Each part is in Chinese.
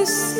padecer.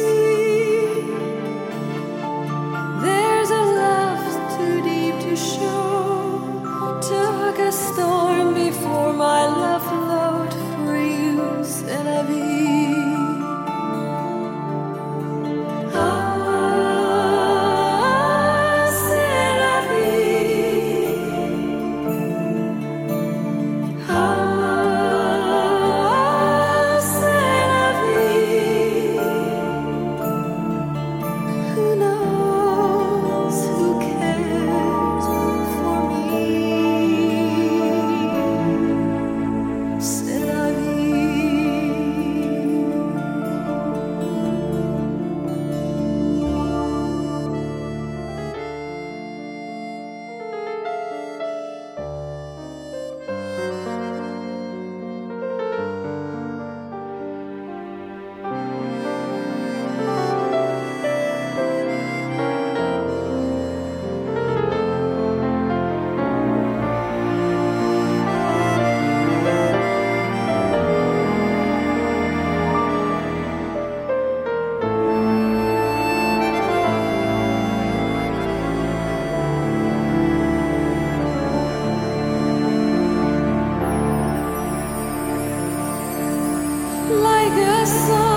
like a song.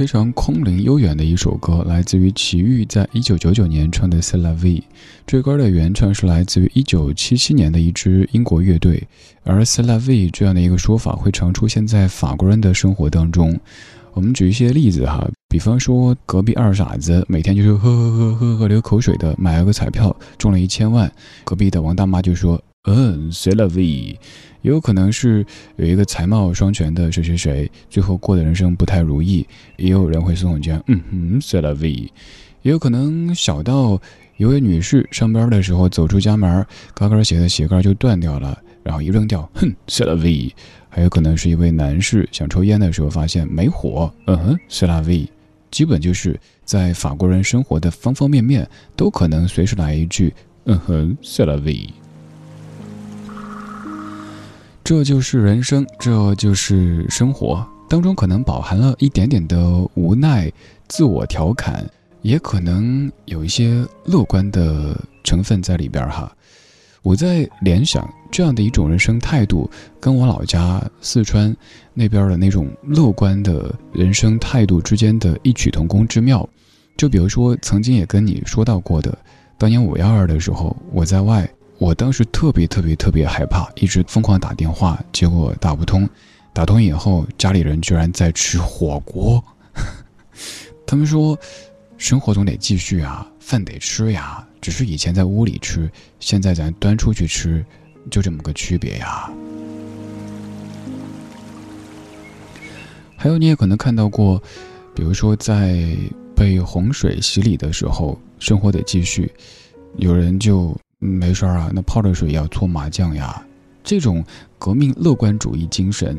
非常空灵悠远的一首歌，来自于齐豫在一九九九年唱的《C'est la vie》。这歌的原唱是来自于一九七七年的一支英国乐队，而 “C'est la vie” 这样的一个说法会常出现在法国人的生活当中。我们举一些例子哈，比方说隔壁二傻子每天就是喝喝喝喝喝流口水的买了个彩票中了一千万，隔壁的王大妈就说：“嗯，C'est la vie。”也有可能是有一个才貌双全的谁谁谁，最后过的人生不太如意。也有人会送我讲，嗯哼，c'est la vie。也有可能小到一位女士上班的时候走出家门，高跟鞋的鞋盖就断掉了，然后一扔掉，哼，c'est la vie。还有可能是一位男士想抽烟的时候发现没火，嗯哼，c'est la vie。基本就是在法国人生活的方方面面都可能随时来一句，嗯哼，c'est la vie。这就是人生，这就是生活当中可能饱含了一点点的无奈、自我调侃，也可能有一些乐观的成分在里边哈。我在联想这样的一种人生态度，跟我老家四川那边的那种乐观的人生态度之间的异曲同工之妙。就比如说，曾经也跟你说到过的，当年五幺二的时候，我在外，我当时特别特别特别害怕，一直疯狂打电话，结果打不通。打通以后，家里人居然在吃火锅。他们说，生活总得继续啊，饭得吃呀。只是以前在屋里吃，现在咱端出去吃，就这么个区别呀。还有，你也可能看到过，比如说在被洪水洗礼的时候，生活得继续，有人就没事儿啊，那泡着水也要搓麻将呀。这种革命乐观主义精神，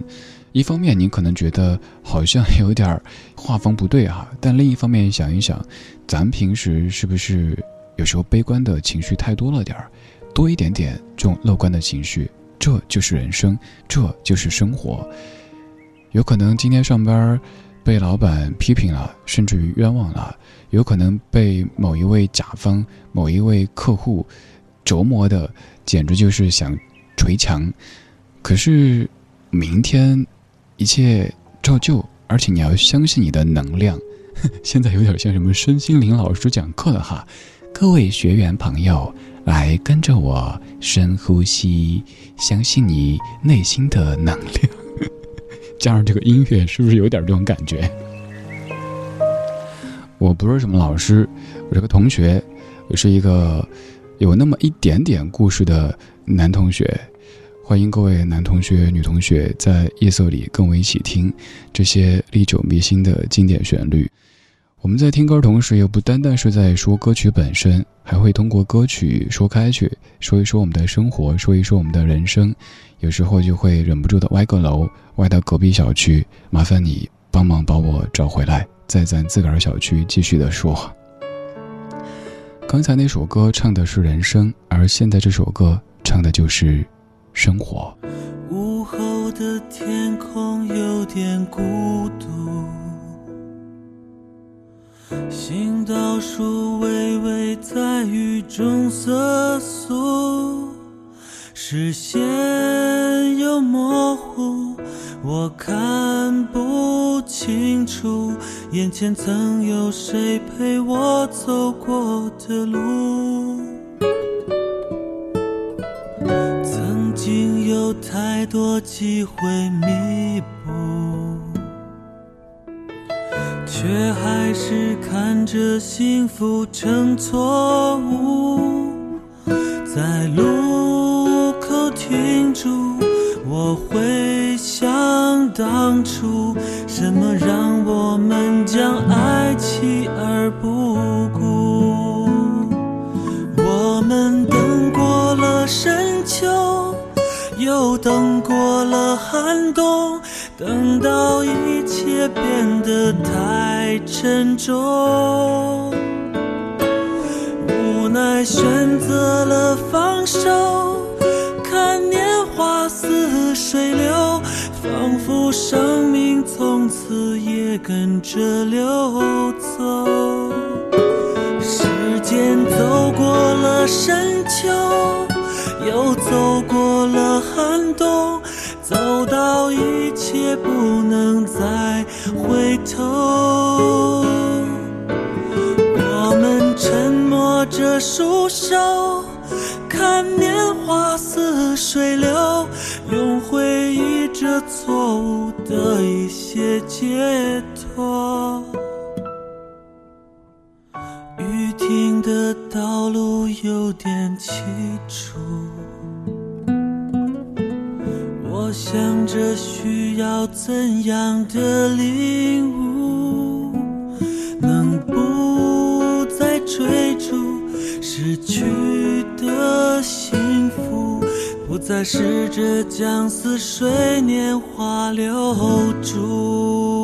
一方面您可能觉得好像有点画风不对啊，但另一方面想一想，咱平时是不是？有时候悲观的情绪太多了点儿，多一点点这种乐观的情绪，这就是人生，这就是生活。有可能今天上班被老板批评了，甚至于冤枉了；有可能被某一位甲方、某一位客户折磨的，简直就是想捶墙。可是明天一切照旧，而且你要相信你的能量。现在有点像什么身心灵老师讲课的哈。各位学员朋友，来跟着我深呼吸，相信你内心的能量。加上这个音乐，是不是有点这种感觉？我不是什么老师，我是个同学，我是一个有那么一点点故事的男同学。欢迎各位男同学、女同学在夜色里跟我一起听这些历久弥新的经典旋律。我们在听歌同时，也不单单是在说歌曲本身，还会通过歌曲说开去，说一说我们的生活，说一说我们的人生。有时候就会忍不住的歪个楼，歪到隔壁小区，麻烦你帮忙把我找回来，在咱自个儿小区继续的说。刚才那首歌唱的是人生，而现在这首歌唱的就是生活。午后的天空有点孤独。行道树微微在雨中瑟缩，视线又模糊，我看不清楚眼前曾有谁陪我走过的路。曾经有太多机会弥补。却还是看着幸福成错误，在路住。我回想当初，什么让我们将爱弃而不顾？我们等过了深秋，又等过了寒冬。等到一切变得太沉重，无奈选择了放手，似水流，仿佛生命从此也跟着流走。时间走过了深秋，又走过了寒冬。走到一切不能再回头，我们沉默着束手，看年花似水流，用回忆这错误的一些解脱。雨停的道路有点凄楚。我想着需要怎样的领悟，能不再追逐失去的幸福，不再试着将似水年华留住。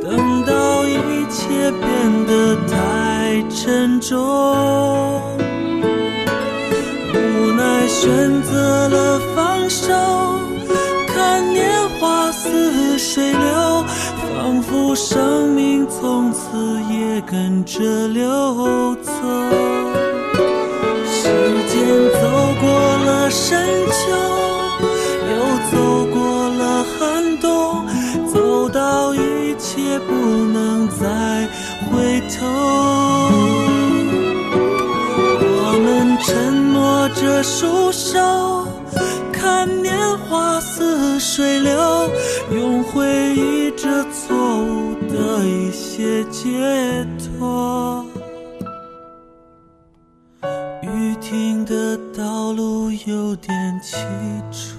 等到一切变得太沉重，无奈选择了放手。看年华似水流，仿佛生命从此也跟着流走。时间走过了深秋，不能再回头。我们沉默着束手。看年华似水流，用回忆着错误的一些解脱。雨停的道路有点凄楚，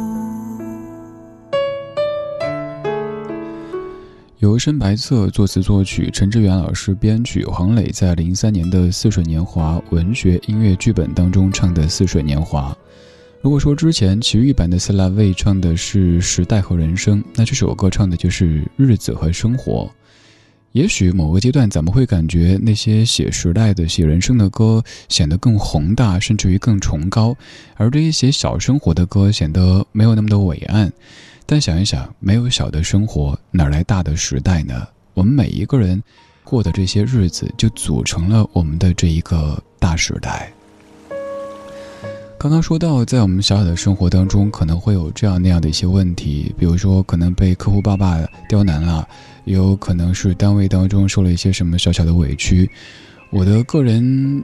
由深白色作词作曲，陈志远老师编曲，黄磊在零三年的《似水年华》文学音乐剧本当中唱的《似水年华》。如果说之前奇遇版的斯拉卫唱的是时代和人生，那这首歌唱的就是日子和生活。也许某个阶段，咱们会感觉那些写时代的、写人生的歌显得更宏大，甚至于更崇高；而这些写小生活的歌显得没有那么的伟岸。但想一想，没有小的生活，哪来大的时代呢？我们每一个人过的这些日子，就组成了我们的这一个大时代。刚刚说到，在我们小小的生活当中，可能会有这样那样的一些问题，比如说可能被客户爸爸刁难了。也有可能是单位当中受了一些什么小小的委屈，我的个人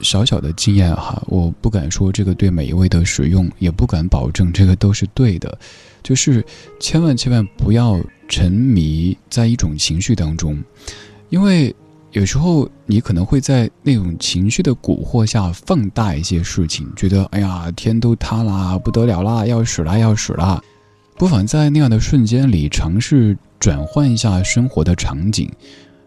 小小的经验哈，我不敢说这个对每一位的使用，也不敢保证这个都是对的，就是千万千万不要沉迷在一种情绪当中，因为有时候你可能会在那种情绪的蛊惑下放大一些事情，觉得哎呀天都塌了，不得了啦，要死啦要死啦，不妨在那样的瞬间里尝试。转换一下生活的场景，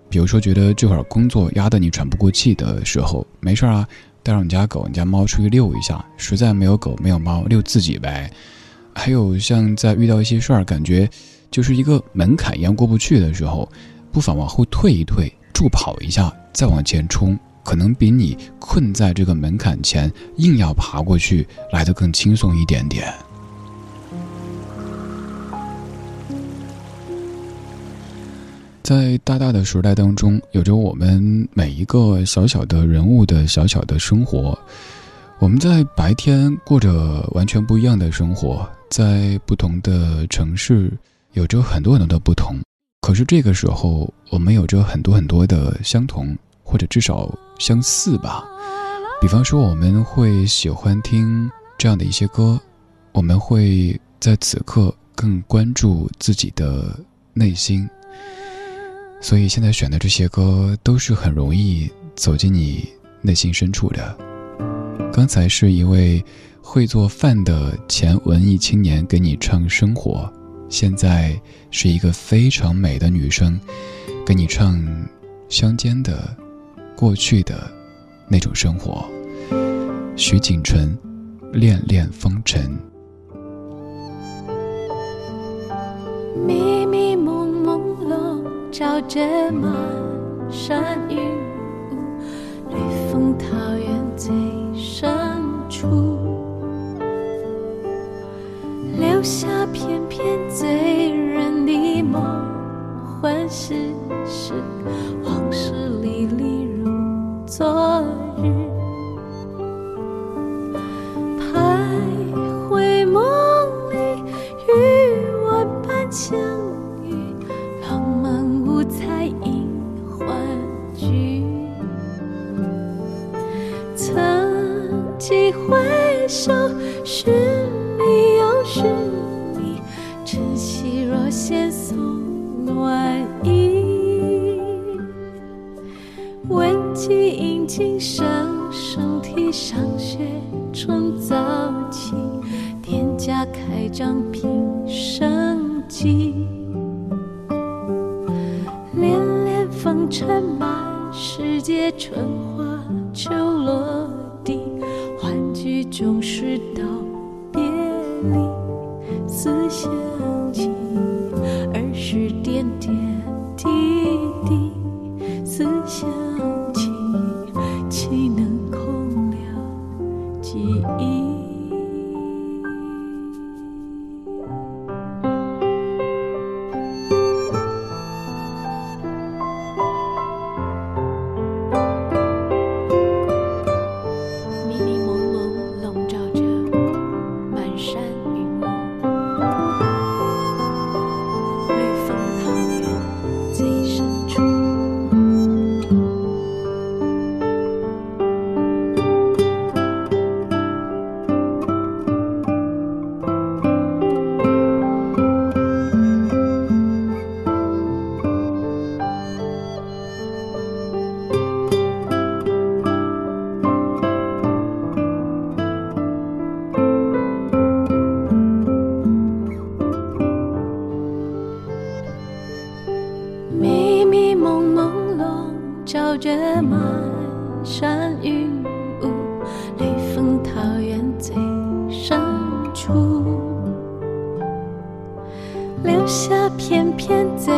比如说觉得这会儿工作压得你喘不过气的时候，没事啊，带上你家狗、你家猫出去遛一下。实在没有狗没有猫，遛自己呗。还有像在遇到一些事儿，感觉就是一个门槛一样过不去的时候，不妨往后退一退，助跑一下，再往前冲，可能比你困在这个门槛前硬要爬过去来得更轻松一点点。在大大的时代当中，有着我们每一个小小的人物的小小的生活。我们在白天过着完全不一样的生活，在不同的城市有着很多很多的不同。可是这个时候，我们有着很多很多的相同，或者至少相似吧。比方说，我们会喜欢听这样的一些歌，我们会在此刻更关注自己的内心。所以现在选的这些歌都是很容易走进你内心深处的。刚才是一位会做饭的前文艺青年给你唱生活，现在是一个非常美的女生给你唱乡间的过去的那种生活。徐锦纯，恋恋风尘。迷迷蒙蒙罩着满山云片醉人的梦，幻，世事，往事历历如昨。迷迷蒙蒙笼罩着满山云雾，雷峰桃源最深处，留下片片醉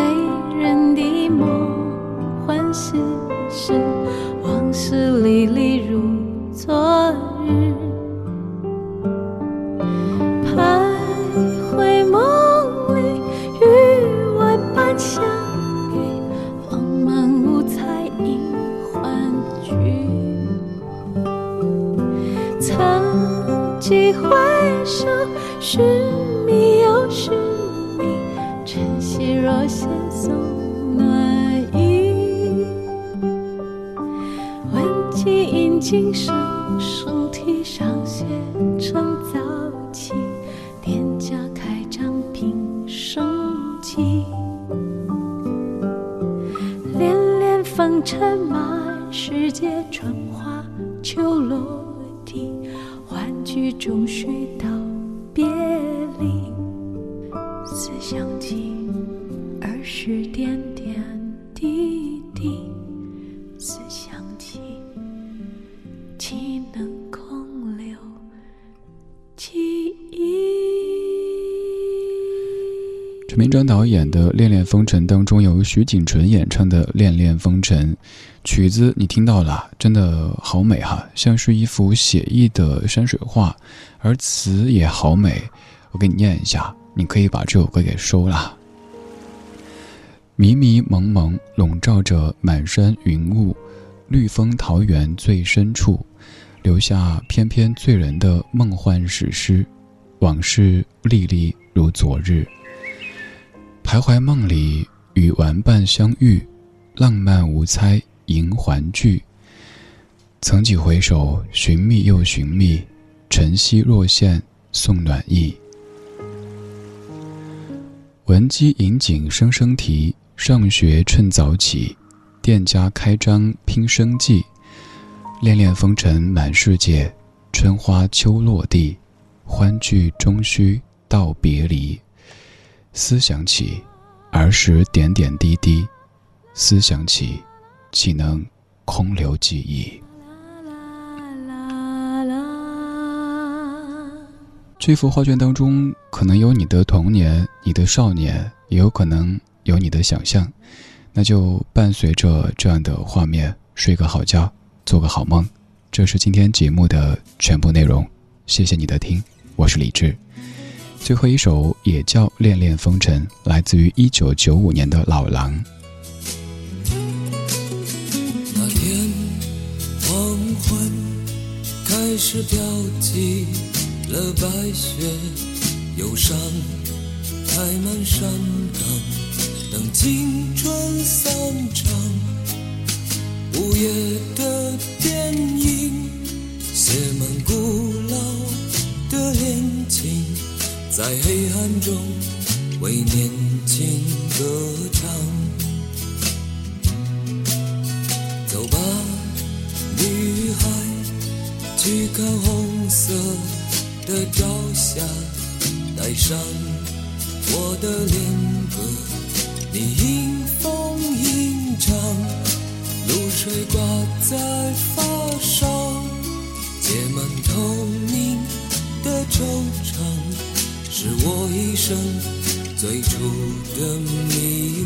寻觅又寻觅，晨曦若现送暖意。问几阴晴声声啼上写成早起，店家开张平生计。恋恋风尘满世界，春花秋落地，欢聚终须道风尘》当中有徐锦纯演唱的《恋恋风尘》，曲子你听到了，真的好美哈，像是一幅写意的山水画，而词也好美。我给你念一下，你可以把这首歌给收了。迷迷蒙蒙笼罩着满山云雾，绿枫桃源最深处，留下翩翩醉人的梦幻史诗，往事历历如昨日。徘徊梦里，与玩伴相遇，浪漫无猜迎还聚。曾几回首，寻觅又寻觅，晨曦若现送暖意。闻鸡引颈声声啼，上学趁早起，店家开张拼生计。恋恋风尘满世界，春花秋落地，欢聚终须道别离。思想起，儿时点点滴滴；思想起，岂能空留记忆？这幅画卷当中，可能有你的童年、你的少年，也有可能有你的想象。那就伴随着这样的画面，睡个好觉，做个好梦。这是今天节目的全部内容，谢谢你的听，我是李志。最后一首也叫《恋恋风尘》，来自于一九九五年的老狼。那天黄昏开始飘起了白雪，忧伤开满山岗，等青春散场。午夜的在黑暗中为年轻歌唱。走吧，女孩，去看红色的朝霞，带上我的恋歌，你迎风吟唱，露水挂在发梢，结满透明的惆怅，是我一生最初的迷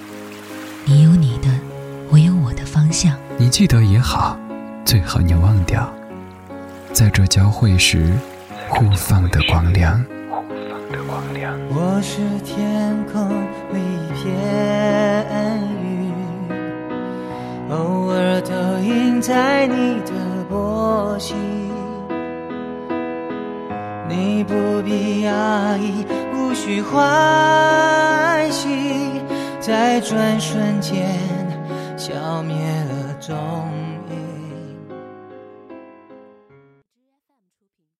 你有你的，我有我的方向。你记得也好，最好你忘掉，在这交汇时互放的光亮。我是天空里一片云，偶尔投影在你的波心。你不必压抑，无需欢喜。在转瞬间